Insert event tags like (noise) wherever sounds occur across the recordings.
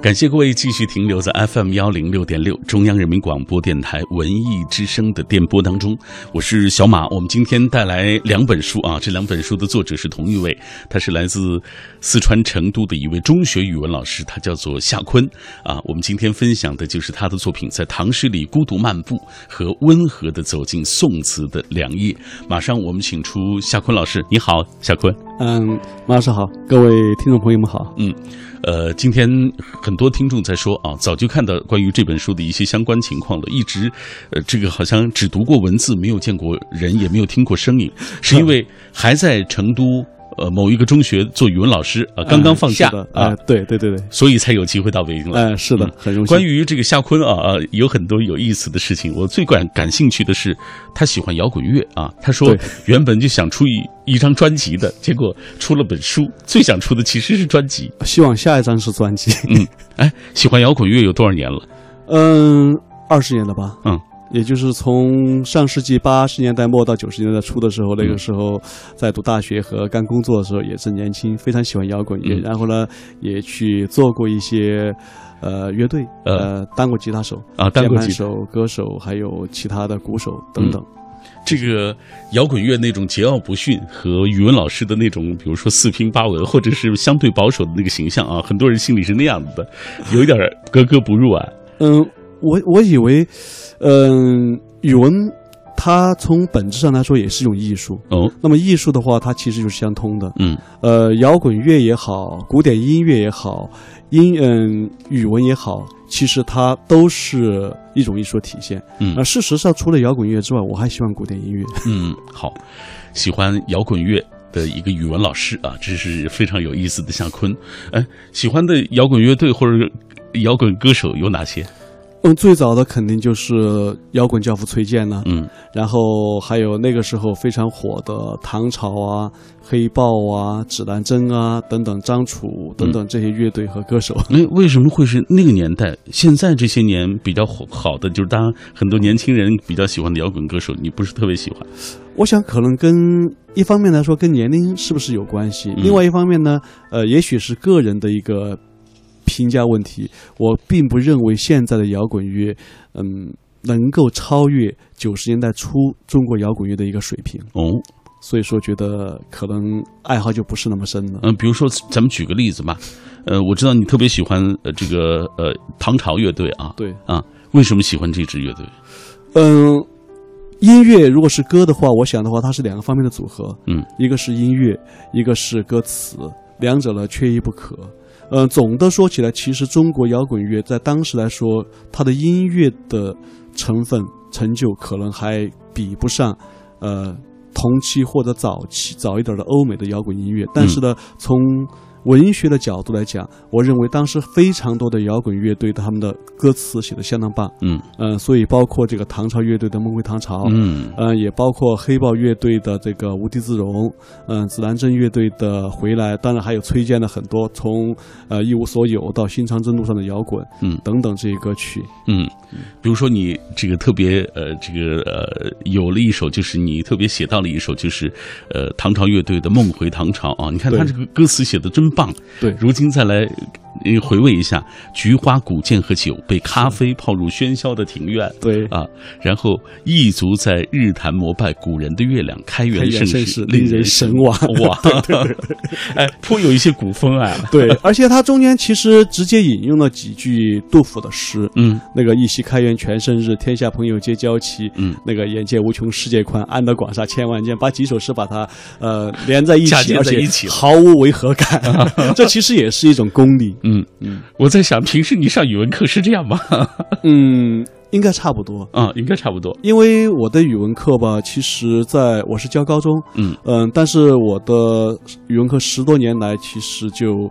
感谢各位继续停留在 FM 幺零六点六中央人民广播电台文艺之声的电波当中，我是小马。我们今天带来两本书啊，这两本书的作者是同一位，他是来自四川成都的一位中学语文老师，他叫做夏坤啊。我们今天分享的就是他的作品《在唐诗里孤独漫步》和温和的走进宋词的凉夜。马上我们请出夏坤老师，你好，夏坤。嗯，马老师好，各位听众朋友们好。嗯。呃，今天很多听众在说啊，早就看到关于这本书的一些相关情况了，一直，呃，这个好像只读过文字，没有见过人，也没有听过声音，是因为还在成都。呃，某一个中学做语文老师啊，刚刚放假啊，对对对对，所以才有机会到北京来。哎，是的，很荣幸。关于这个夏坤啊，有很多有意思的事情。我最感感兴趣的是，他喜欢摇滚乐啊。他说原本就想出一一张专辑的，结果出了本书，最想出的其实是专辑。希望下一张是专辑。嗯，哎，喜欢摇滚乐有多少年了？嗯，二十年了吧。嗯。也就是从上世纪八十年代末到九十年代初的时候，那个时候在读大学和刚工作的时候，也是年轻，非常喜欢摇滚乐。然后呢，也去做过一些呃乐队，呃，当过吉他手啊，当过吉他手、歌手，还有其他的鼓手等等。这个摇滚乐那种桀骜不驯和语文老师的那种，比如说四平八稳，或者是相对保守的那个形象啊，很多人心里是那样子的，有一点格格不入啊。嗯。我我以为，嗯，语文它从本质上来说也是一种艺术哦。那么艺术的话，它其实就是相通的。嗯，呃，摇滚乐也好，古典音乐也好，音嗯语文也好，其实它都是一种艺术体现。嗯，那事实上，除了摇滚乐之外，我还喜欢古典音乐。嗯，好，喜欢摇滚乐的一个语文老师啊，这是非常有意思的。夏坤，哎，喜欢的摇滚乐队或者摇滚歌手有哪些？嗯，最早的肯定就是摇滚教父崔健呢，嗯，然后还有那个时候非常火的唐朝啊、黑豹啊、指南针啊等等，张楚等等这些乐队和歌手。那为什么会是那个年代？现在这些年比较火好的，就是当然很多年轻人比较喜欢的摇滚歌手，你不是特别喜欢？我想可能跟一方面来说跟年龄是不是有关系？另外一方面呢，呃，也许是个人的一个。评价问题，我并不认为现在的摇滚乐，嗯，能够超越九十年代初中国摇滚乐的一个水平。哦，所以说觉得可能爱好就不是那么深了。嗯，比如说咱们举个例子吧，呃，我知道你特别喜欢呃这个呃唐朝乐队啊。对啊，为什么喜欢这支乐队？嗯，音乐如果是歌的话，我想的话，它是两个方面的组合。嗯，一个是音乐，一个是歌词，两者呢缺一不可。嗯，总的说起来，其实中国摇滚乐在当时来说，它的音乐的成分成就可能还比不上，呃，同期或者早期早一点的欧美的摇滚音乐。但是呢，从文学的角度来讲，我认为当时非常多的摇滚乐队他们的歌词写的相当棒，嗯。嗯，所以包括这个唐朝乐队的《梦回唐朝》，嗯。嗯，也包括黑豹乐队的这个《无地自容》，嗯，指南针乐队的《回来》，当然还有崔健的很多从呃一无所有到新长征路上的摇滚，嗯。等等这些歌曲，嗯，比如说你这个特别呃这个呃有了一首，就是你特别写到了一首，就是呃唐朝乐队的《梦回唐朝》啊，你看他这个歌词写的真。棒，对，如今再来。你回味一下，菊花古剑和酒，被咖啡泡入喧嚣的庭院。对啊，然后异族在日坛膜拜古人的月亮，开元盛世令人神往。(laughs) 哇，(laughs) 哎，颇有一些古风啊。对，(laughs) 而且它中间其实直接引用了几句杜甫的诗。嗯，那个一夕开元全盛日，天下朋友皆交齐。嗯，那个眼界无穷世界宽，安得广厦千万间。把几首诗把它呃连在一起，而且毫无违和感。(laughs) 这其实也是一种功力。嗯嗯，我在想，平时你上语文课是这样吗？(laughs) 嗯，应该差不多啊，应该差不多。因为我的语文课吧，其实在我是教高中，嗯嗯，但是我的语文课十多年来，其实就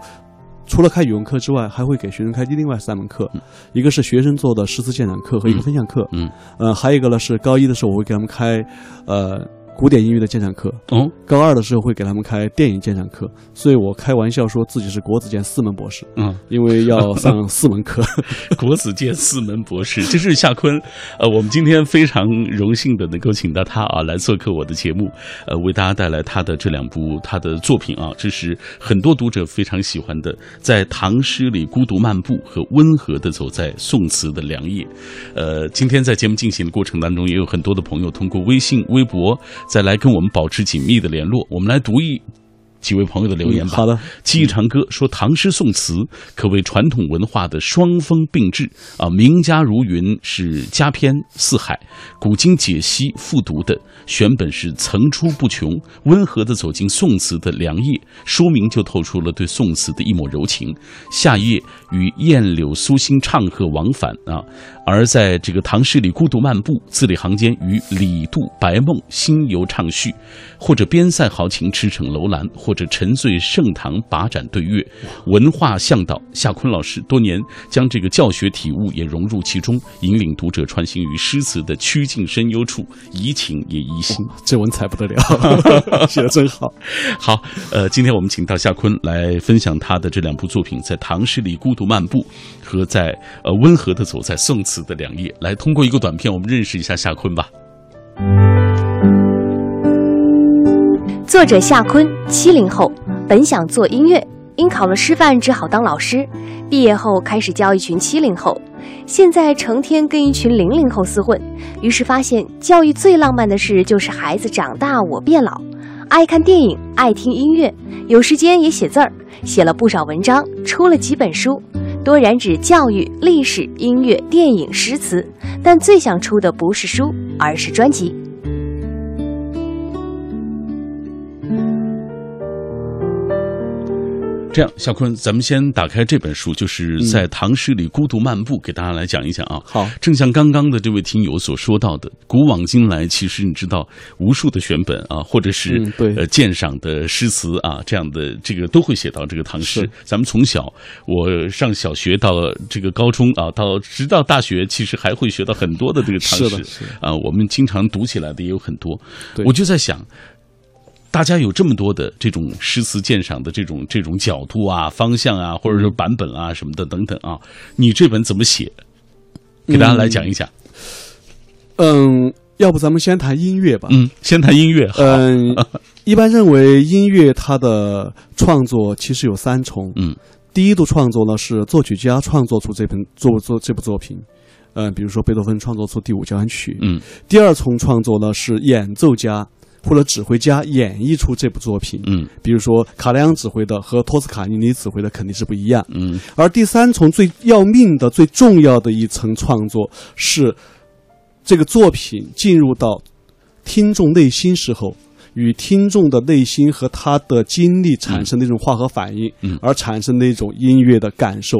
除了开语文课之外，还会给学生开另外三门课，一个是学生做的诗词鉴赏课和一个分享课，嗯呃，还有一个呢是高一的时候，我会给他们开呃。古典音乐的鉴赏课，哦，高二的时候会给他们开电影鉴赏课，所以我开玩笑说自己是国子监四门博士，嗯，因为要上四门课。(laughs) 国子监四门博士，这是夏坤。呃，我们今天非常荣幸的能够请到他啊来做客我的节目，呃，为大家带来他的这两部他的作品啊，这是很多读者非常喜欢的，在唐诗里孤独漫步和温和的走在宋词的良夜。呃，今天在节目进行的过程当中，也有很多的朋友通过微信、微博再来跟我们保持紧密的联络。我们来读一几位朋友的留言吧。嗯好的，记忆长歌说，唐诗宋词可谓传统文化的双峰并峙啊，名家如云，是佳篇四海，古今解析复读的选本是层出不穷，温和的走进宋词的良夜，书名就透出了对宋词的一抹柔情。夏夜与燕柳苏心唱和往返啊，而在这个唐诗里孤独漫步，字里行间与李杜、白梦心游畅叙，或者边塞豪情驰骋楼兰，或者沉醉盛唐把盏对月，文化向导夏坤老师多年将这个教学体悟也融入其中，引领读者穿行于诗词的曲径深幽处，怡情也怡心。这文采不得了，(laughs) 写的真好。好，呃，今天我们请到夏坤来分享他的这两部作品，在唐诗里孤独漫步和在呃温和的走在宋词的两页。来，通过一个短片，我们认识一下夏坤吧。作者夏坤，七零后，本想做音乐，因考了师范只好当老师。毕业后开始教一群七零后，现在成天跟一群零零后厮混，于是发现教育最浪漫的事就是孩子长大我变老。爱看电影，爱听音乐，有时间也写字儿，写了不少文章，出了几本书，多染指教育、历史、音乐、电影、诗词，但最想出的不是书，而是专辑。这样，小坤，咱们先打开这本书，就是在唐诗里孤独漫步，给大家来讲一讲啊。好，正像刚刚的这位听友所说到的，古往今来，其实你知道，无数的选本啊，或者是、嗯对呃鉴赏的诗词啊，这样的这个都会写到这个唐诗。咱们从小，我上小学到这个高中啊，到直到大学，其实还会学到很多的这个唐诗啊，我们经常读起来的也有很多。我就在想。大家有这么多的这种诗词鉴赏的这种这种角度啊、方向啊，或者说版本啊什么的等等啊，你这本怎么写？给大家来讲一讲。嗯，要不咱们先谈音乐吧。嗯，先谈音乐。嗯，一般认为音乐它的创作其实有三重。嗯，第一度创作呢是作曲家创作出这本作作这部作品，嗯，比如说贝多芬创作出第五交响曲。嗯第二重创作呢是演奏家或者指挥家演绎出这部作品。嗯比如说卡莱昂指挥的和托斯卡尼尼指挥的肯定是不一样。嗯而第三重最要命的、最重要的一层创作是，这个作品进入到听众内心时候，与听众的内心和他的经历产生的一种化合反应，嗯而产生的一种音乐的感受。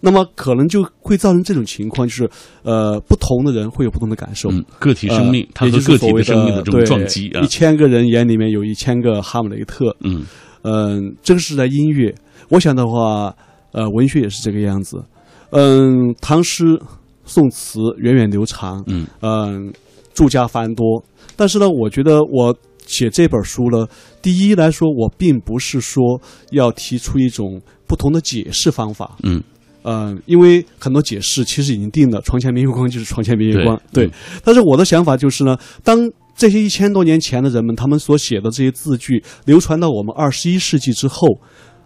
那么可能就会造成这种情况，就是呃，不同的人会有不同的感受。嗯，个体生命它和个体生命的这种对撞击啊一。千个人眼里面有一千个哈姆雷特。嗯嗯，这个是在音乐。我想的话，呃，文学也是这个样子。嗯，唐诗、宋词源远流长，嗯嗯，著家繁多。但是呢，我觉得我写这本书呢，第一来说，我并不是说要提出一种不同的解释方法。嗯嗯，因为很多解释其实已经定了，床前明月光就是床前明月光，对。对嗯但是我的想法就是呢，当这些一千多年前的人们他们所写的这些字句流传到我们二十一世纪之后，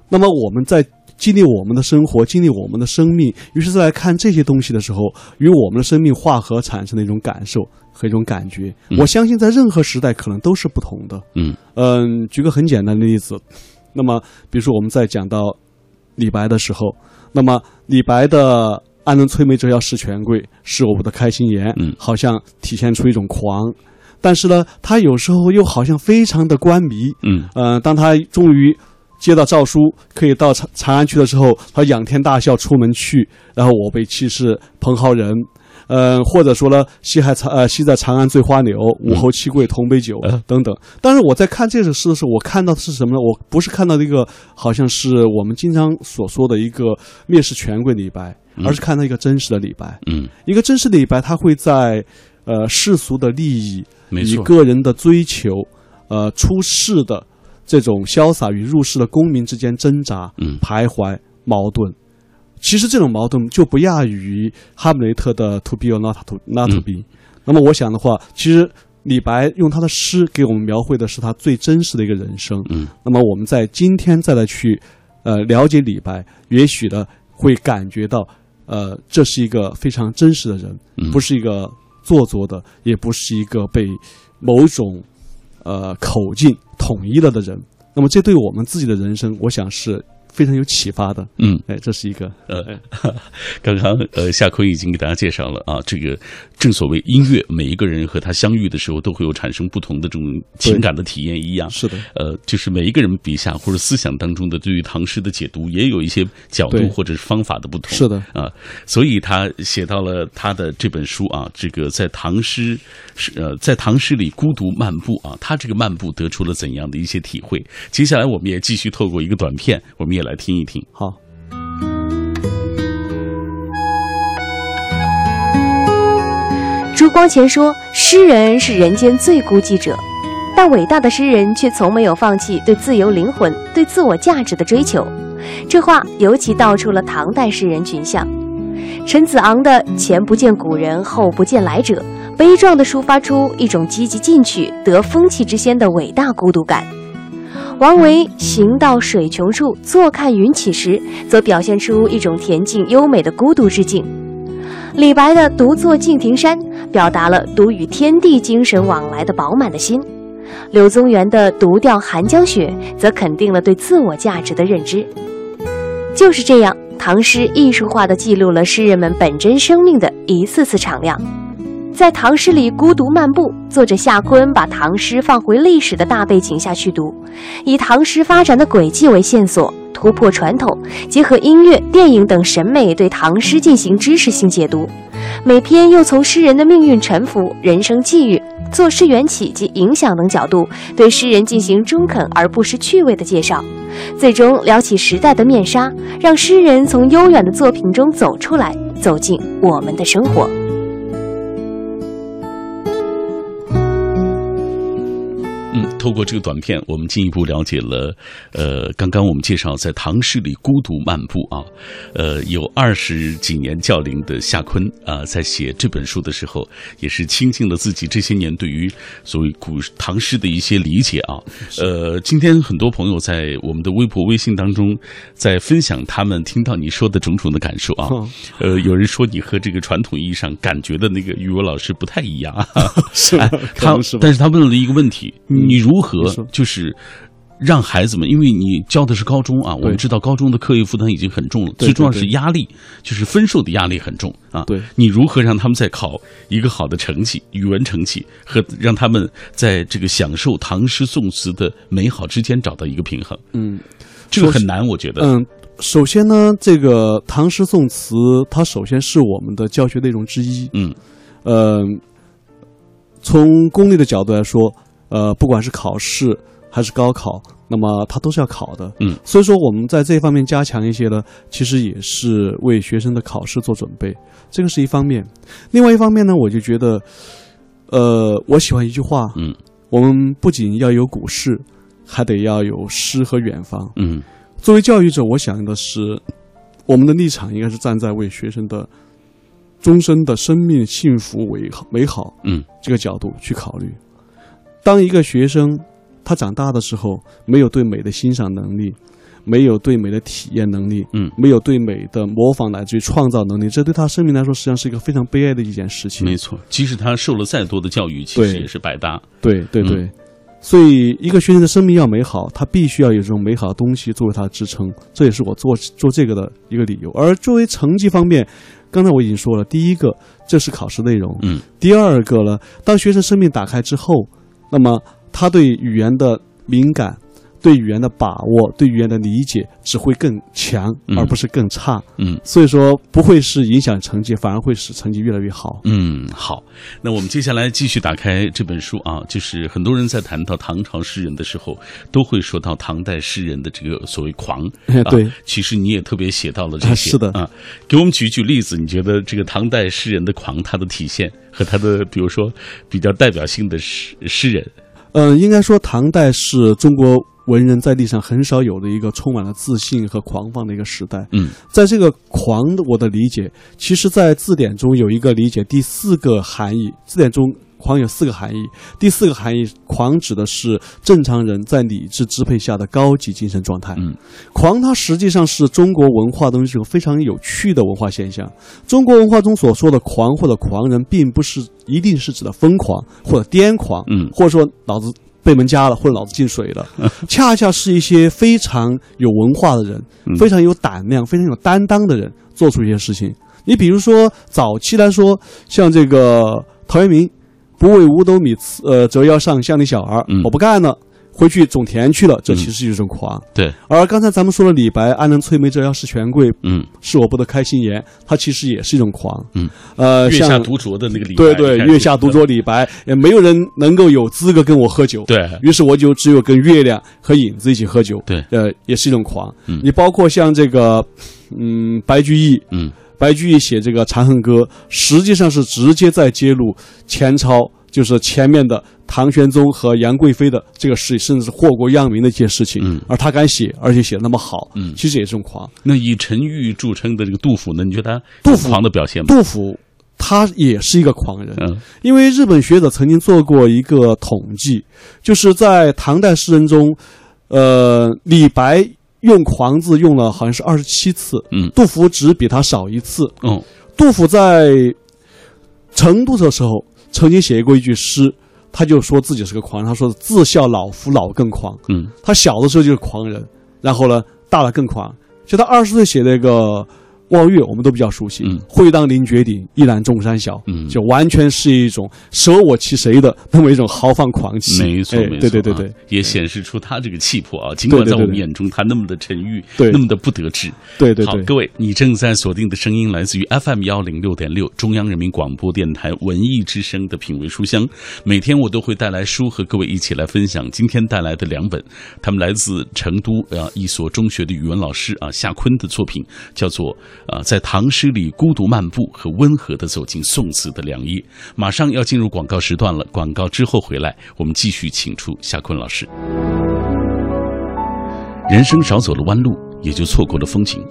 那么我们在经历我们的生活，经历我们的生命，于是在看这些东西的时候，与我们的生命化合产生的一种感受和一种感觉，嗯我相信在任何时代可能都是不同的。嗯嗯，举个很简单的例子，那么比如说我们在讲到李白的时候，那么李白的“安能摧眉折腰事权贵，是我们的开心颜”，嗯好像体现出一种狂，但是呢，他有时候又好像非常的官迷。嗯呃、当他终于接到诏书，可以到长长安去的时候，他仰天大笑出门去，然后我辈岂是蓬蒿人。嗯，或者说呢，西海长呃，西在长安醉花柳，武侯七贵同杯酒、嗯等等。但是我在看这首诗的时候，我看到的是什么呢？我不是看到一个好像是我们经常所说的一个蔑视权贵李白，嗯而是看到一个真实的李白。嗯一个真实的李白，他会在呃世俗的利益，以，个人的追求，呃出世的这种潇洒与入世的功名之间挣扎、嗯徘徊、矛盾。其实这种矛盾就不亚于哈姆雷特的 “to be or not to not to 嗯 be”。那么我想的话，其实李白用他的诗给我们描绘的是他最真实的一个人生。嗯，那么我们在今天再来去呃了解李白，也许呢会感觉到，呃，这是一个非常真实的人，嗯不是一个做作的，也不是一个被某种呃口径统一了的人。那么这对我们自己的人生，我想是非常有启发的。嗯。哎，这是一个呃，(laughs) 刚刚呃，夏坤已经给大家介绍了啊，这个正所谓音乐，每一个人和他相遇的时候，都会有产生不同的这种情感的体验一样。是的，呃，就是每一个人笔下或者思想当中的对于唐诗的解读，也有一些角度或者是方法的不同。是的啊，所以他写到了他的这本书啊，这个在唐诗是呃在唐诗里孤独漫步啊，他这个漫步得出了怎样的一些体会？接下来我们也继续透过一个短片，我们也来听一听。好。朱光潜说：“诗人是人间最孤寂者，但伟大的诗人却从没有放弃对自由灵魂、对自我价值的追求。”这话尤其道出了唐代诗人群像。陈子昂的“前不见古人，后不见来者”，悲壮地抒发出一种积极进取、得风气之先的伟大孤独感。王维“行到水穷处，坐看云起时”，则表现出一种恬静优美的孤独之境。李白的“独坐敬亭山”表达了独与天地精神往来的饱满的心；柳宗元的“独钓寒江雪”则肯定了对自我价值的认知。就是这样，唐诗艺术化地记录了诗人们本真生命的一次次敞亮。在唐诗里孤独漫步，作者夏坤把唐诗放回历史的大背景下去读，以唐诗发展的轨迹为线索，突破传统，结合音乐、电影等审美对唐诗进行知识性解读。每篇又从诗人的命运沉浮、人生际遇、作诗缘起及影响等角度，对诗人进行中肯而不失趣味的介绍，最终撩起时代的面纱，让诗人从悠远的作品中走出来，走进我们的生活。透过这个短片，我们进一步了解了，呃，刚刚我们介绍在唐诗里孤独漫步啊，呃，有二十几年教龄的夏坤啊，在写这本书的时候，也是倾尽了自己这些年对于所谓古唐诗的一些理解啊。呃，今天很多朋友在我们的微博、微信当中在分享他们听到你说的种种的感受啊。嗯呃，有人说你和这个传统意义上感觉的那个语文老师不太一样啊。(laughs) 是他但是他问了一个问题：嗯你如何就是让孩子们，因为你教的是高中啊，我们知道高中的课业负担已经很重了，最重要是压力，就是分数的压力很重啊。对你如何让他们在考一个好的成绩，语文成绩和让他们在这个享受唐诗宋词的美好之间找到一个平衡？嗯这个很难，我觉得。嗯，首先呢，这个唐诗宋词，它首先是我们的教学内容之一。嗯呃，从功利的角度来说，呃，不管是考试还是高考，那么它都是要考的。嗯，所以说我们在这方面加强一些呢，其实也是为学生的考试做准备，这个是一方面。另外一方面呢，我就觉得，呃，我喜欢一句话，嗯我们不仅要有股市，还得要有诗和远方。嗯作为教育者，我想的是，我们的立场应该是站在为学生的终身的生命幸福为好美好嗯这个角度去考虑。当一个学生他长大的时候，没有对美的欣赏能力，没有对美的体验能力，嗯，没有对美的模仿乃至于创造能力，这对他生命来说实际上是一个非常悲哀的一件事情。没错。即使他受了再多的教育，其实也是白搭。对对对，嗯所以一个学生的生命要美好，他必须要有这种美好的东西作为他的支撑，这也是我做做这个的一个理由。而作为成绩方面，刚才我已经说了，第一个这是考试内容，嗯第二个呢，当学生生命打开之后，那么他对语言的敏感，对语言的把握、对语言的理解只会更强，嗯而不是更差。嗯所以说不会是影响成绩，反而会使成绩越来越好。嗯，好，那我们接下来继续打开这本书啊，就是很多人在谈到唐朝诗人的时候，都会说到唐代诗人的这个所谓狂。(laughs) 啊对，其实你也特别写到了这些，啊 (laughs) 是的啊，给我们举举例子，你觉得这个唐代诗人的狂，他的体现和他的，比如说比较代表性的诗诗人，嗯，应该说唐代是中国文人在历史上很少有的一个充满了自信和狂放的一个时代。嗯在这个“狂”的我的理解，其实，在字典中有一个理解，第四个含义，字典中“狂”有四个含义。第四个含义，“狂”指的是正常人在理智支配下的高级精神状态。嗯，狂它实际上是中国文化中一种非常有趣的文化现象。中国文化中所说的狂或者狂人，并不是一定是指的疯狂或者癫狂，嗯或者说脑子被门夹了或者脑子进水了，(laughs) 恰恰是一些非常有文化的人、嗯非常有胆量、非常有担当的人做出一些事情。你比如说，早期来说，像这个陶渊明，不为五斗米呃折腰上乡里小儿，嗯我不干了，回去种田去了，这其实是一种狂。对，而刚才咱们说的李白“安能摧眉折腰事权贵，嗯，是我不得开心颜”，他其实也是一种狂。嗯，呃，月下独酌的那个李白，对对，月下独酌李白，也没有人能够有资格跟我喝酒。对于是我就只有跟月亮和影子一起喝酒。对呃，也是一种狂。嗯你包括像这个，嗯，白居易，嗯白居易写这个《长恨歌》，实际上是直接在揭露前朝，就是前面的唐玄宗和杨贵妃的这个事，甚至是祸国殃民的一些事情。嗯而他敢写，而且写的那么好，嗯其实也是一种狂。那以沉郁著称的这个杜甫呢，你觉得他杜甫狂的表现吗？杜甫他也是一个狂人，嗯因为日本学者曾经做过一个统计，就是在唐代诗人中，呃，李白用“狂”字用了好像是二十七次，嗯杜甫只比他少一次。嗯杜甫在成都的时候曾经写过一句诗，他就说自己是个狂人，他说自笑老夫老更狂。嗯他小的时候就是狂人，然后呢，大了更狂。就他二十岁写那个《望月》，我们都比较熟悉。嗯会当凌绝顶，一览众山小。嗯就完全是一种舍我其谁的那么一种豪放狂气。哎没错没错，啊对对对对，也显示出他这个气魄啊。尽管在我们眼中他那么的沉郁，对那么的不得志。对对好。各位，你正在锁定的声音来自于 FM 幺零六点六中央人民广播电台文艺之声的品味书香。每天我都会带来书和各位一起来分享。今天带来的两本，他们来自成都啊一所中学的语文老师啊夏坤的作品，叫做啊在唐诗里孤独漫步和温和的走进宋词的良夜。马上要进入广告时段了，广告之后回来，我们继续请出夏坤老师。人生少走了弯路，也就错过了风景。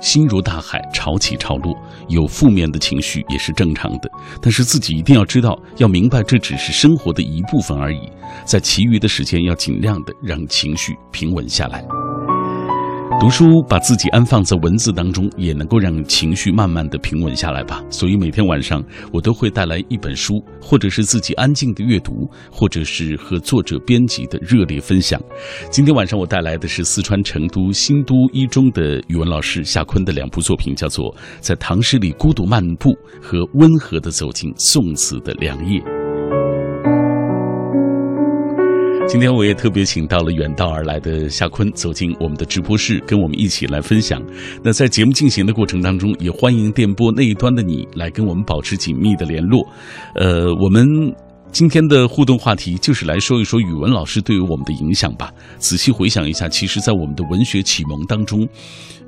心如大海，潮起潮落，有负面的情绪也是正常的。但是自己一定要知道，要明白这只是生活的一部分而已，在其余的时间要尽量的让情绪平稳下来。读书把自己安放在文字当中，也能够让情绪慢慢的平稳下来吧。所以每天晚上我都会带来一本书，或者是自己安静的阅读，或者是和作者编辑的热烈分享。今天晚上我带来的是四川成都新都一中的语文老师夏坤的两部作品，叫做《在唐诗里孤独漫步》和《温和的走进宋词的良夜》。今天我也特别请到了远道而来的夏坤走进我们的直播室，跟我们一起来分享。那在节目进行的过程当中，也欢迎电波那一端的你来跟我们保持紧密的联络。呃，我们。今天的互动话题就是来说一说语文老师对于我们的影响吧。仔细回想一下，其实，在我们的文学启蒙当中，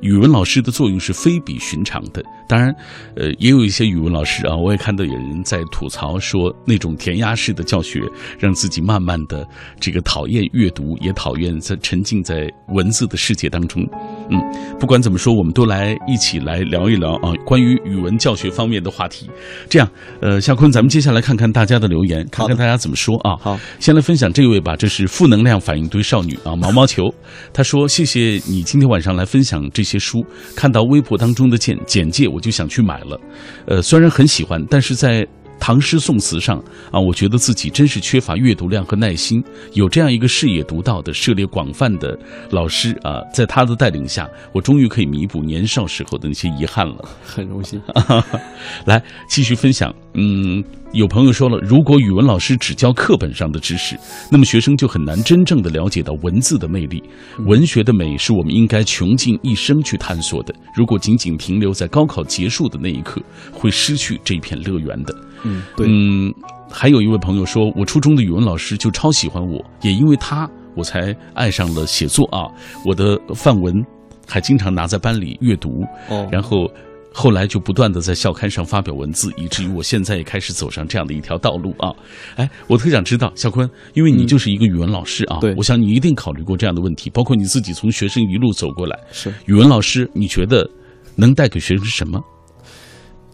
语文老师的作用是非比寻常的。当然，呃，也有一些语文老师啊，我也看到有人在吐槽说，那种填鸭式的教学，让自己慢慢的这个讨厌阅读，也讨厌在沉浸在文字的世界当中。嗯，不管怎么说，我们都来一起来聊一聊啊，关于语文教学方面的话题。这样，呃，夏坤，咱们接下来看看大家的留言，看看大家怎么说啊。好，先来分享这位吧，这是负能量反应堆少女啊，毛毛球。她说：“谢谢你今天晚上来分享这些书，看到微博当中的简简介，我就想去买了。呃，虽然很喜欢，但是在。”唐诗宋词上啊，我觉得自己真是缺乏阅读量和耐心。有这样一个视野独到的、涉猎广泛的老师啊，在他的带领下，我终于可以弥补年少时候的那些遗憾了。(laughs) 很荣幸。(laughs) 来继续分享，嗯。有朋友说了，如果语文老师只教课本上的知识，那么学生就很难真正的了解到文字的魅力。文学的美是我们应该穷尽一生去探索的。如果仅仅停留在高考结束的那一刻，会失去这片乐园的。嗯，对。嗯，还有一位朋友说，我初中的语文老师就超喜欢我，也因为他，我才爱上了写作啊。我的范文还经常拿在班里阅读，哦，然后。后来就不断的在校刊上发表文字，以至于我现在也开始走上这样的一条道路啊！哎，我特想知道，小坤，因为你就是一个语文老师啊，对，我想你一定考虑过这样的问题，包括你自己从学生一路走过来，是语文老师，你觉得能带给学生什么？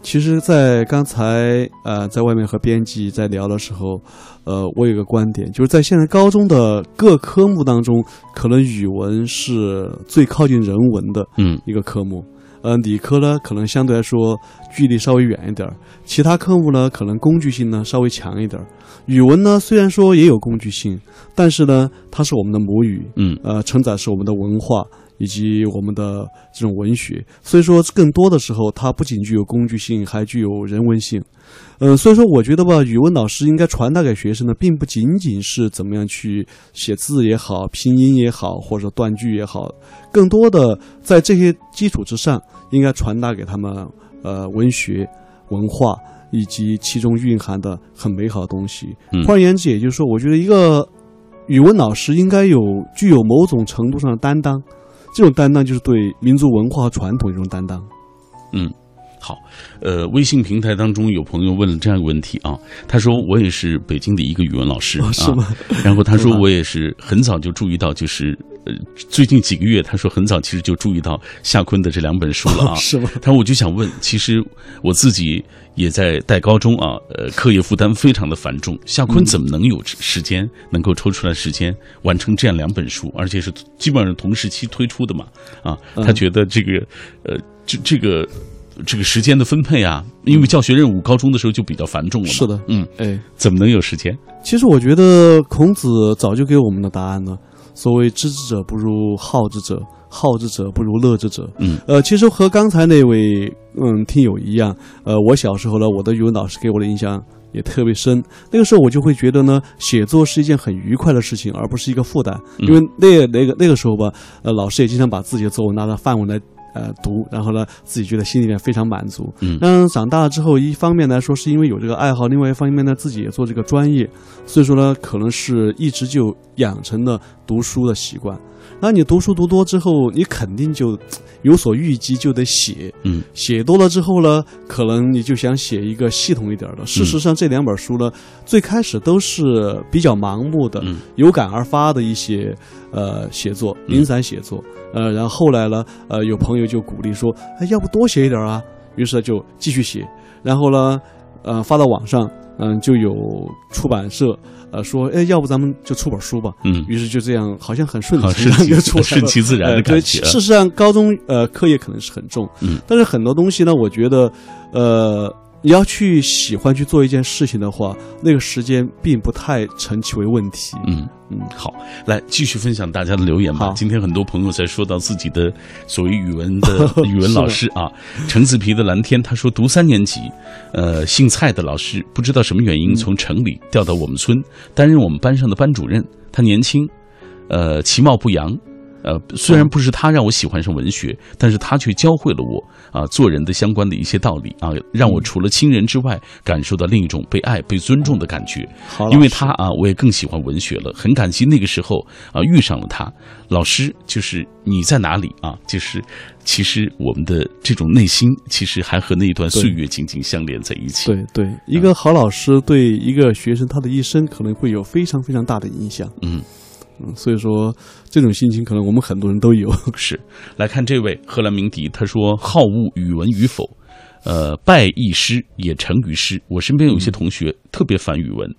其实，在刚才呃，在外面和编辑在聊的时候，呃，我有个观点，就是在现在高中的各科目当中，可能语文是最靠近人文的嗯一个科目。呃，理科呢可能相对来说距离稍微远一点儿，其他科目呢可能工具性呢稍微强一点儿。语文呢虽然说也有工具性，但是呢它是我们的母语，嗯，呃，承载是我们的文化。以及我们的这种文学，所以说更多的时候，它不仅具有工具性，还具有人文性。嗯，所以说我觉得吧，语文老师应该传达给学生的，并不仅仅是怎么样去写字也好，拼音也好，或者断句也好，更多的在这些基础之上，应该传达给他们呃文学、文化以及其中蕴含的很美好的东西。换言之，也就是说，我觉得一个语文老师应该有具有某种程度上的担当。这种担当就是对民族文化和传统一种担当。嗯，好，呃，微信平台当中有朋友问了这样一个问题啊，他说我也是北京的一个语文老师啊，然后他说我也是很早就注意到，就是呃最近几个月，他说很早其实就注意到夏坤的这两本书了啊，是吗？他说我就想问，其实我自己。也在带高中啊，呃，课业负担非常的繁重。夏坤怎么能有时间能够抽出来时间完成这样两本书，而且是基本上同时期推出的嘛？啊，他觉得这个，呃，这这个这个时间的分配啊，因为教学任务高中的时候就比较繁重了。是的，嗯，哎，怎么能有时间？其实我觉得孔子早就给我们的答案了。所谓知之者不如好之者。好之者不如乐之者。嗯，呃，其实和刚才那位嗯听友一样，呃，我小时候呢，我的语文老师给我的印象也特别深。那个时候我就会觉得呢，写作是一件很愉快的事情，而不是一个负担。因为那那个那个时候吧，呃，老师也经常把自己的作文拿到范文来呃读，然后呢，自己觉得心里面非常满足。嗯，那长大了之后，一方面来说是因为有这个爱好，另外一方面呢，自己也做这个专业，所以说呢，可能是一直就养成了读书的习惯。那你读书读多之后，你肯定就 (tsk) 有所预计，就得写。嗯，写多了之后呢，可能你就想写一个系统一点的。事实上，这两本书呢，最开始都是比较盲目的、有感而发的一些呃写作，零散写作。呃，然后后来呢，呃，有朋友就鼓励说：“哎，要不多写一点啊？”于是就继续写。然后呢，呃，发到网上，嗯，就有出版社。呃，说，哎，要不咱们就出本书吧。嗯，于是就这样，好像很顺其顺其自然的感觉。事实上，高中呃课业可能是很重，嗯，但是很多东西呢，我觉得，呃。你要去喜欢去做一件事情的话，那个时间并不太成其为问题。嗯嗯，好，来继续分享大家的留言吧。今天很多朋友在说到自己的所谓语文的 (laughs) 语文老师啊，橙子皮的蓝天，他说读三年级，呃，姓蔡的老师不知道什么原因从城里调到我们村担任我们班上的班主任。他年轻，呃，其貌不扬。呃，虽然不是他让我喜欢上文学，但是他却教会了我啊做人的相关的一些道理啊，让我除了亲人之外，感受到另一种被爱、被尊重的感觉。因为他啊，我也更喜欢文学了。很感激那个时候啊遇上了他。老师，就是你在哪里啊？就是其实我们的这种内心，其实还和那一段岁月紧紧相连在一起。对对，一个好老师对一个学生他的一生可能会有非常非常大的影响。嗯。嗯，所以说这种心情可能我们很多人都有。(laughs) 是，来看这位荷兰鸣笛，他说：“好恶语文与否，呃，拜一师也成于师。我身边有些同学特别烦语文，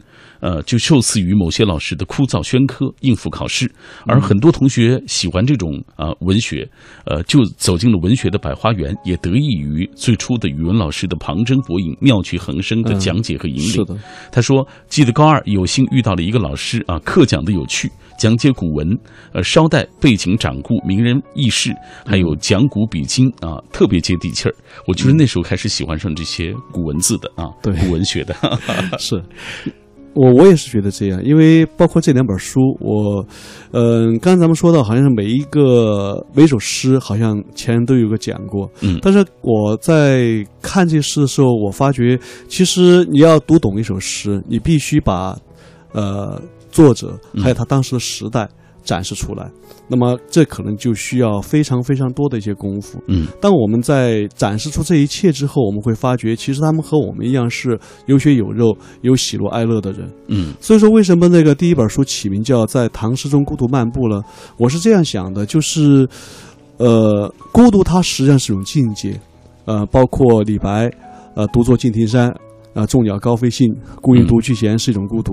呃，就受赐于某些老师的枯燥宣科，应付考试。而很多同学喜欢这种啊、文学，呃，就走进了文学的百花园，也得益于最初的语文老师的旁征博引、妙趣横生的嗯讲解和引领。他说，记得高二有幸遇到了一个老师啊，课讲的有趣，讲解古文，呃，捎带背景掌故、名人轶事，还有讲古比今啊，特别接地气儿。我就是那时候开始喜欢上这些古文字的啊，对古文学的。(laughs) 是，我我也是觉得这样，因为包括这两本书，我，嗯、刚才咱们说到，好像是每一个每一首诗，好像前人都有个讲过，嗯。但是我在看这诗的时候，我发觉，其实你要读懂一首诗，你必须把，呃，作者还有他当时的时代展示出来，那么这可能就需要非常非常多的一些功夫。嗯当我们在展示出这一切之后，我们会发觉，其实他们和我们一样是有血有肉、有喜怒哀乐的人。嗯所以说，为什么那个第一本书起名叫《在唐诗中孤独漫步》呢？我是这样想的，就是，呃，孤独它实际上是一种境界，呃，包括李白，呃，独坐敬亭山，啊、众鸟高飞尽，孤云独去闲是一种孤独，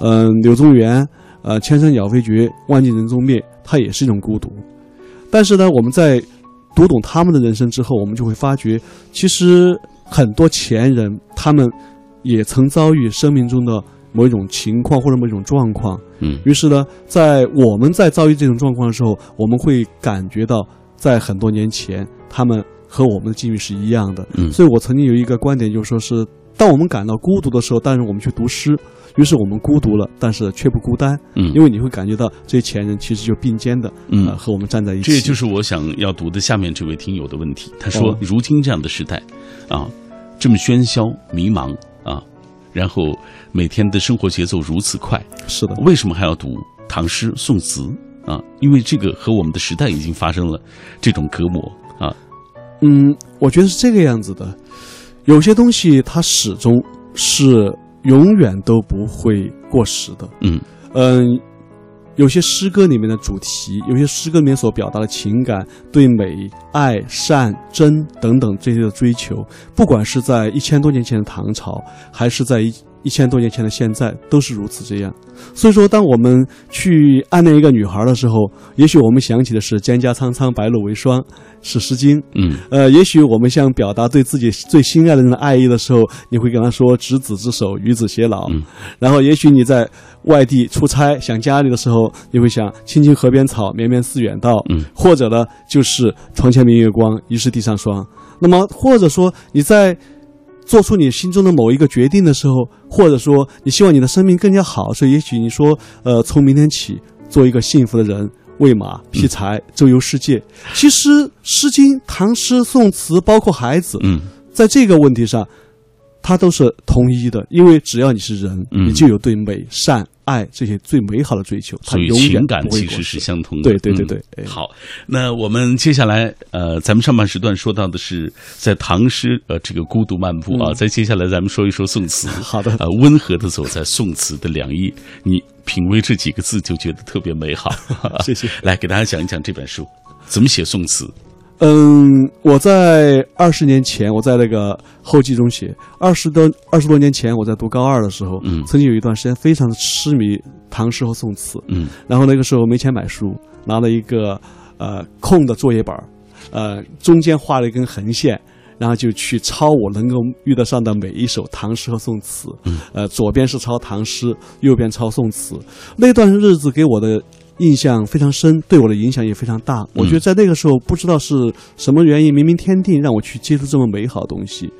嗯、柳宗元，呃，千山鸟飞绝，万径人踪灭，它也是一种孤独。但是呢，我们在读懂他们的人生之后，我们就会发觉，其实很多前人他们也曾遭遇生命中的某一种情况或者某一种状况。嗯于是呢，在我们在遭遇这种状况的时候，我们会感觉到，在很多年前，他们和我们的境遇是一样的。嗯所以我曾经有一个观点，就是说是，当我们感到孤独的时候，但是我们去读诗，于是我们孤独了，但是却不孤单，嗯因为你会感觉到这些前人其实就并肩的，嗯呃，和我们站在一起。这也就是我想要读的下面这位听友的问题。他说：“哦如今这样的时代，啊，这么喧嚣、迷茫啊，然后每天的生活节奏如此快，是的，为什么还要读唐诗宋词啊？因为这个和我们的时代已经发生了这种隔膜啊。嗯，我觉得是这个样子的。有些东西它始终是永远都不会过时的。嗯嗯，有些诗歌里面的主题，有些诗歌里面所表达的情感，对美、爱、善、真等等这些的追求，不管是在一千多年前的唐朝，还是在一一千多年前的现在，都是如此这样。所以说，当我们去暗恋一个女孩的时候，也许我们想起的是“蒹葭苍苍，白露为霜”，是《诗经》。嗯呃，也许我们想表达对自己最心爱的人的爱意的时候，你会跟他说“执子之手，与子偕老”嗯然后，也许你在外地出差想家里的时候，你会想“青青河边草，绵绵似远道”。嗯，或者呢，就是“床前明月光，疑是地上霜”。那么，或者说你在做出你心中的某一个决定的时候，或者说你希望你的生命更加好，所以也许你说，呃，从明天起做一个幸福的人，喂马、劈柴、周游世界。(laughs) 其实，《诗经》、唐诗、宋词，包括孩子，嗯在这个问题上，它都是统一的，因为只要你是人，嗯你就有对美、善、爱这些最美好的追求，它所以情感其实是相通的。对对对嗯对哎好，那我们接下来呃，咱们上半时段说到的是在唐诗呃这个孤独漫步啊，嗯再接下来咱们说一说宋词。(laughs) 好的呃，温和的走在宋词的两翼，你品味这几个字就觉得特别美好。(laughs) 谢谢。(laughs) 来给大家讲一讲这本书怎么写宋词。嗯，我在二十年前，我在那个后记中写，二十多二十多年前，我在读高二的时候，嗯。曾经有一段时间非常的痴迷唐诗和宋词，嗯。然后那个时候没钱买书，拿了一个呃空的作业本儿，呃中间画了一根横线，然后就去抄我能够遇得上的每一首唐诗和宋词，嗯。呃左边是抄唐诗，右边抄宋词。那段日子给我的印象非常深，对我的影响也非常大。我觉得在那个时候，不知道是什么原因，冥冥天定让我去接触这么美好的东西。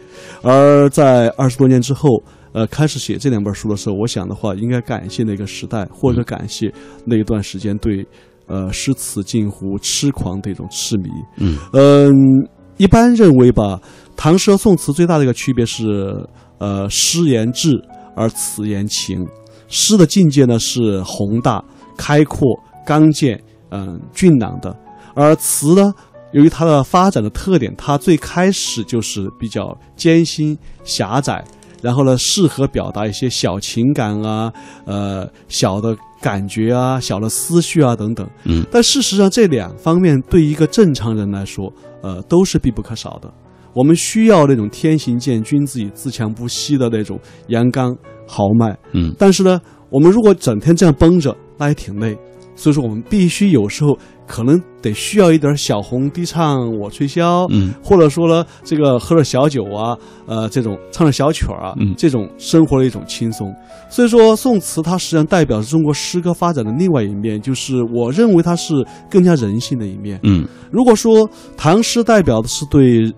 而在二十多年之后，呃，开始写这两本书的时候，我想的话，应该感谢那个时代，或者感谢那一段时间对，呃，诗词近乎痴狂的一种痴迷。嗯嗯，一般认为吧，唐诗和宋词最大的一个区别是，呃，诗言志而词言情。诗的境界呢是宏大、开阔、刚健、嗯、俊朗的，而词呢，由于它的发展的特点，它最开始就是比较艰辛、狭窄，然后呢，适合表达一些小情感啊，呃，小的感觉啊，小的思绪啊等等。嗯但事实上，这两方面对一个正常人来说，呃，都是必不可少的。我们需要那种天行健、君子以自强不息的那种阳刚豪迈。嗯但是呢，我们如果整天这样绷着，那也挺累。所以说，我们必须有时候可能得需要一点小红低唱我吹箫，嗯或者说呢，这个喝点小酒啊，呃，这种唱点小曲儿啊，嗯这种生活的一种轻松。所以说，宋词它实际上代表着中国诗歌发展的另外一面，就是我认为它是更加人性的一面。嗯如果说唐诗代表的是对，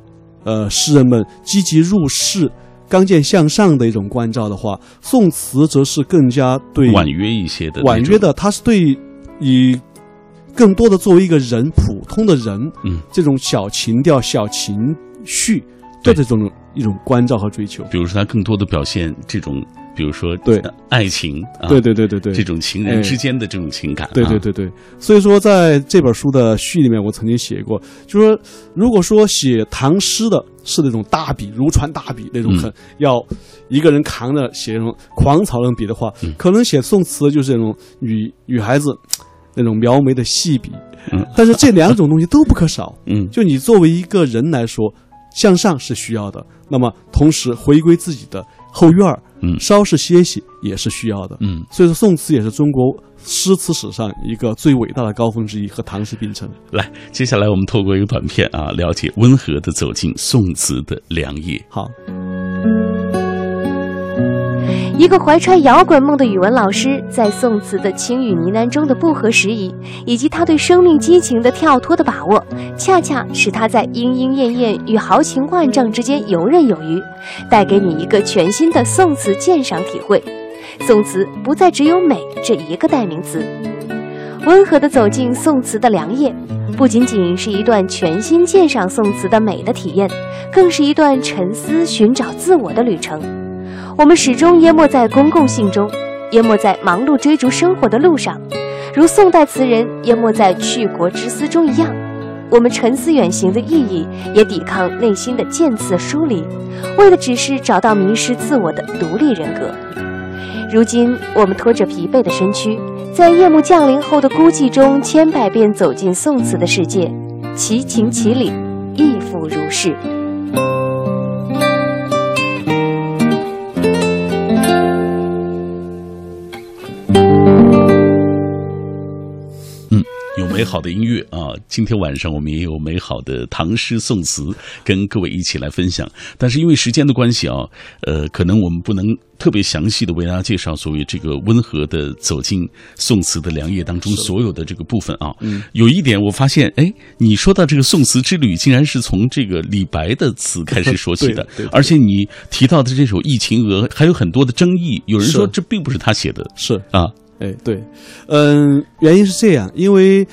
呃，诗人们积极入世、刚健向上的一种关照的话，宋词则是更加对婉约一些的，婉约，的，它是对以更多的作为一个人普通的人，嗯，这种小情调、小情绪对。的这种一种关照和追求。比如说他更多的表现这种，比如说对呃爱情啊，对对对对对，这种情人哎。之间的这种情感，啊。对对，对对，所以说在这本书的序里面，我曾经写过，就说如果说写唐诗的是那种大笔如传大笔那种嗯。很、要一个人扛着写那种狂草那种笔的话，嗯。可能写宋词的就是那种女女孩子那种描眉的细笔，嗯但是这两种东西都不可少。嗯就你作为一个人来说，向上是需要的，那么同时回归自己的后院儿，嗯稍事歇息也是需要的。嗯，所以说，宋词也是中国诗词史上一个最伟大的高峰之一，和唐诗并称。来，接下来我们透过一个短片啊，了解温和的走进宋词的良夜。好，一个怀揣摇滚梦的语文老师，在宋词的轻语呢喃中的不合时宜，以及他对生命激情的跳脱的把握，恰恰使他在莺莺燕燕与豪情万丈之间游刃有余，带给你一个全新的宋词鉴赏体会。宋词不再只有美这一个代名词，温和地走进宋词的良夜，不仅仅是一段全新鉴赏宋词的美的体验，更是一段沉思寻找自我的旅程。我们始终淹没在公共性中，淹没在忙碌追逐生活的路上，如宋代词人淹没在去国之思中一样。我们沉思远行的意义，也抵抗内心的渐次疏离，为的只是找到迷失自我的独立人格。如今，我们拖着疲惫的身躯，在夜幕降临后的孤寂中，千百遍走进宋词的世界，其情其理，亦复如是。美好的音乐啊！今天晚上我们也有美好的唐诗宋词跟各位一起来分享。但是因为时间的关系啊，呃，可能我们不能特别详细的为大家介绍所谓这个温和的走进宋词的良夜当中所有的这个部分啊。嗯，有一点我发现，哎，你说到这个宋词之旅，竟然是从这个李白的词开始 (laughs) 说起的而且你提到的这首《忆秦娥》还有很多的争议，有人说这并不是他写的是，啊。哎，对，嗯，原因是这样，因为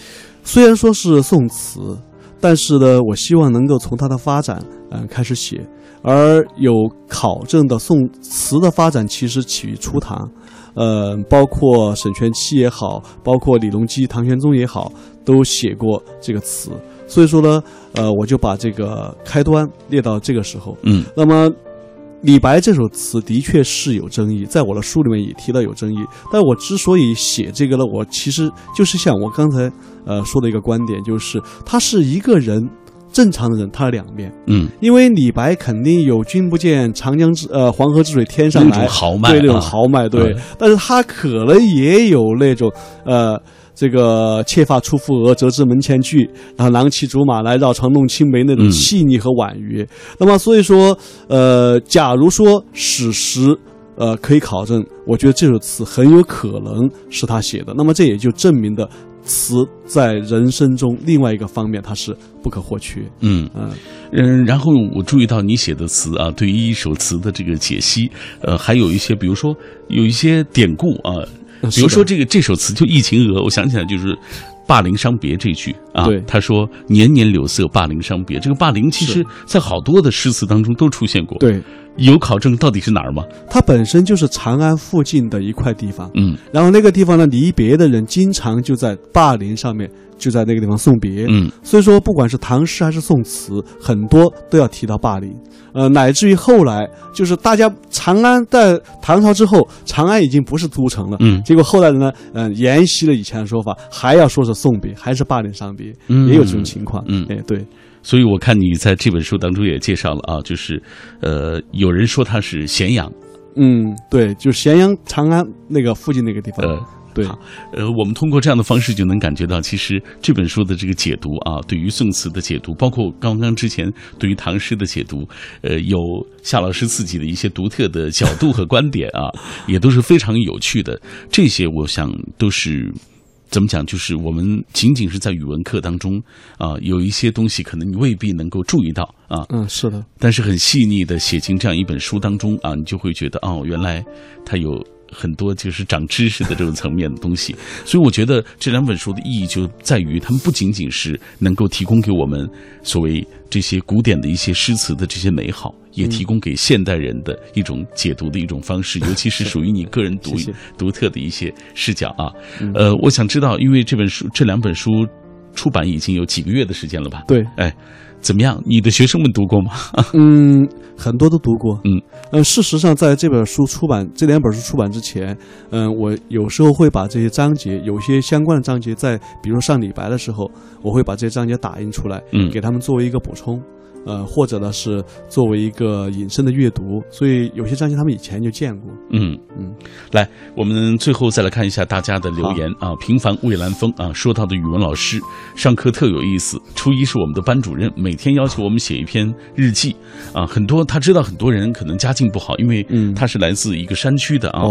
虽然说是宋词，但是呢，我希望能够从它的发展，嗯、开始写，而有考证的宋词的发展其实起于初唐，呃，包括沈佺期也好，包括李隆基、唐玄宗也好，都写过这个词，所以说呢，呃，我就把这个开端列到这个时候。嗯。那么，李白这首词的确是有争议，在我的书里面也提到有争议。但我之所以写这个呢，我其实就是像我刚才呃说的一个观点，就是他是一个人正常的人，他的两面。嗯，因为李白肯定有“君不见长江之呃黄河之水天上来那种”豪迈对那种啊豪迈，对。嗯但是他可能也有那种呃。这个妾发初覆额，折枝门前剧，然后郎骑竹马来，绕床弄青梅那种嗯细腻和婉约。那么，所以说，呃，假如说史实，呃，可以考证，我觉得这首词很有可能是他写的。那么，这也就证明的词在人生中另外一个方面，它是不可或缺。嗯嗯，嗯，然后我注意到你写的词啊，对于一首词的这个解析，呃，还有一些，比如说有一些典故啊，比如说这个这首词就《忆秦娥》，我想起来就是“霸陵伤别”这句啊对，他说“年年柳色，霸陵伤别”。这个霸陵其实在好多的诗词当中都出现过，，对，有考证到底是哪儿吗？它本身就是长安附近的一块地方。嗯然后那个地方呢，离别的人经常就在霸陵上面，就在那个地方送别。嗯所以说，不管是唐诗还是宋词，很多都要提到霸陵。呃，乃至于后来，就是大家长安在唐朝之后，长安已经不是都城了。嗯结果后来人呢，嗯、沿袭了以前的说法，还要说是送别，还是霸陵伤别，嗯也有这种情况。嗯哎，对，所以我看你在这本书当中也介绍了啊，就是呃，有人说它是咸阳。嗯，对，就是咸阳、长安那个附近那个地方。呃，对，呃，我们通过这样的方式就能感觉到，其实这本书的这个解读啊，对于宋词的解读，包括刚刚之前对于唐诗的解读，呃，有夏老师自己的一些独特的角度和观点啊，(laughs) 也都是非常有趣的。这些我想都是。怎么讲？就是我们仅仅是在语文课当中啊，有一些东西可能你未必能够注意到啊，嗯，是的，但是很细腻的写进这样一本书当中啊，你就会觉得哦，原来它有很多就是长知识的这种层面的东西。(laughs) 所以我觉得这两本书的意义就在于，它们不仅仅是能够提供给我们所谓这些古典的一些诗词的这些美好，也提供给现代人的一种解读的一种方式，(laughs) 尤其是属于你个人独独特的一些视角啊。呃，我想知道，因为这本书这两本书出版已经有几个月的时间了吧？对，哎，怎么样？你的学生们读过吗？(laughs) 嗯，很多都读过。嗯，呃，事实上，在这本书出版这两本书出版之前，嗯、我有时候会把这些章节，有些相关的章节，在比如说上李白的时候，我会把这些章节打印出来，嗯给他们作为一个补充。呃，或者呢是作为一个引申的阅读，所以有些章节他们以前就见过。嗯嗯，来，我们最后再来看一下大家的留言啊。平凡蔚蓝风啊，说到的语文老师上课特有意思。初一是我们的班主任，每天要求我们写一篇日记啊。很多他知道很多人可能家境不好，因为嗯他是来自一个山区的啊。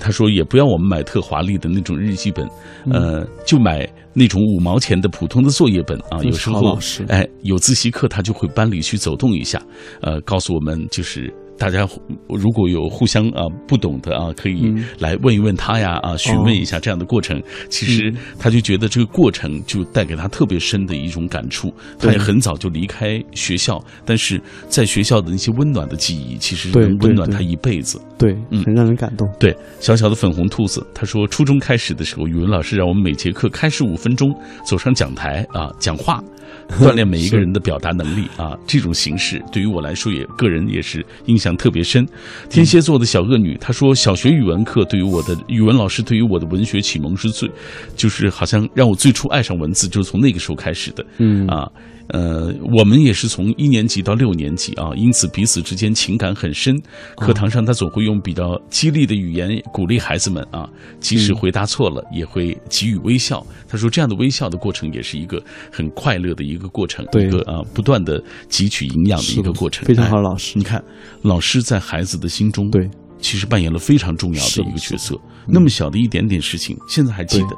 他说也不要我们买特华丽的那种日记本，嗯呃，就买那种五毛钱的普通的作业本啊。有时候哎，有自习课他就会班里去走动一下，呃，告诉我们就是。大家互如果有互相啊不懂的啊，可以嗯来问一问他呀啊，询问一下这样的过程。其实嗯他就觉得这个过程就带给他特别深的一种感触。他也很早就离开学校，但是在学校的那些温暖的记忆，其实能温暖他一辈子。对，嗯很让人感动。对，小小的粉红兔子，他说，初中开始的时候，语文老师让我们每节课开始五分钟，走上讲台啊讲话，(laughs) 锻炼每一个人的表达能力啊。这种形式对于我来说也个人也是印象特别深。天蝎座的小恶女，她说，小学语文课对于我的语文老师对于我的文学启蒙是最，就是好像让我最初爱上文字，就是从那个时候开始的。嗯啊，呃，我们也是从一年级到六年级啊，因此彼此之间情感很深。课堂上他总会用比较激励的语言鼓励孩子们啊，即使回答错了，也会给予微笑。他说这样的微笑的过程也是一个很快乐的一个过程，对。一个啊不断的汲取营养的一个过程，非常好老师。你看，老师在孩子的心中，对，其实扮演了非常重要的的一个角色。那么小的一点点事情，现在还记得，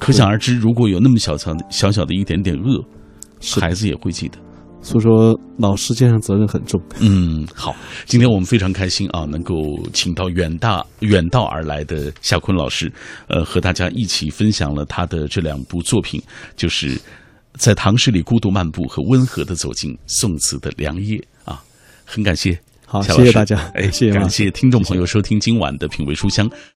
可想而知，如果有那么小小小小的一点点恶，孩子也会记得。所以说老师肩上责任很重。嗯，好，今天我们非常开心啊，能够请到远大远道而来的夏坤老师，呃，和大家一起分享了他的这两部作品，就是在唐诗里孤独漫步和温和的走进宋词的良夜啊，很感谢。好谢谢大家哎，谢谢感谢听众朋友收听今晚的品味书香。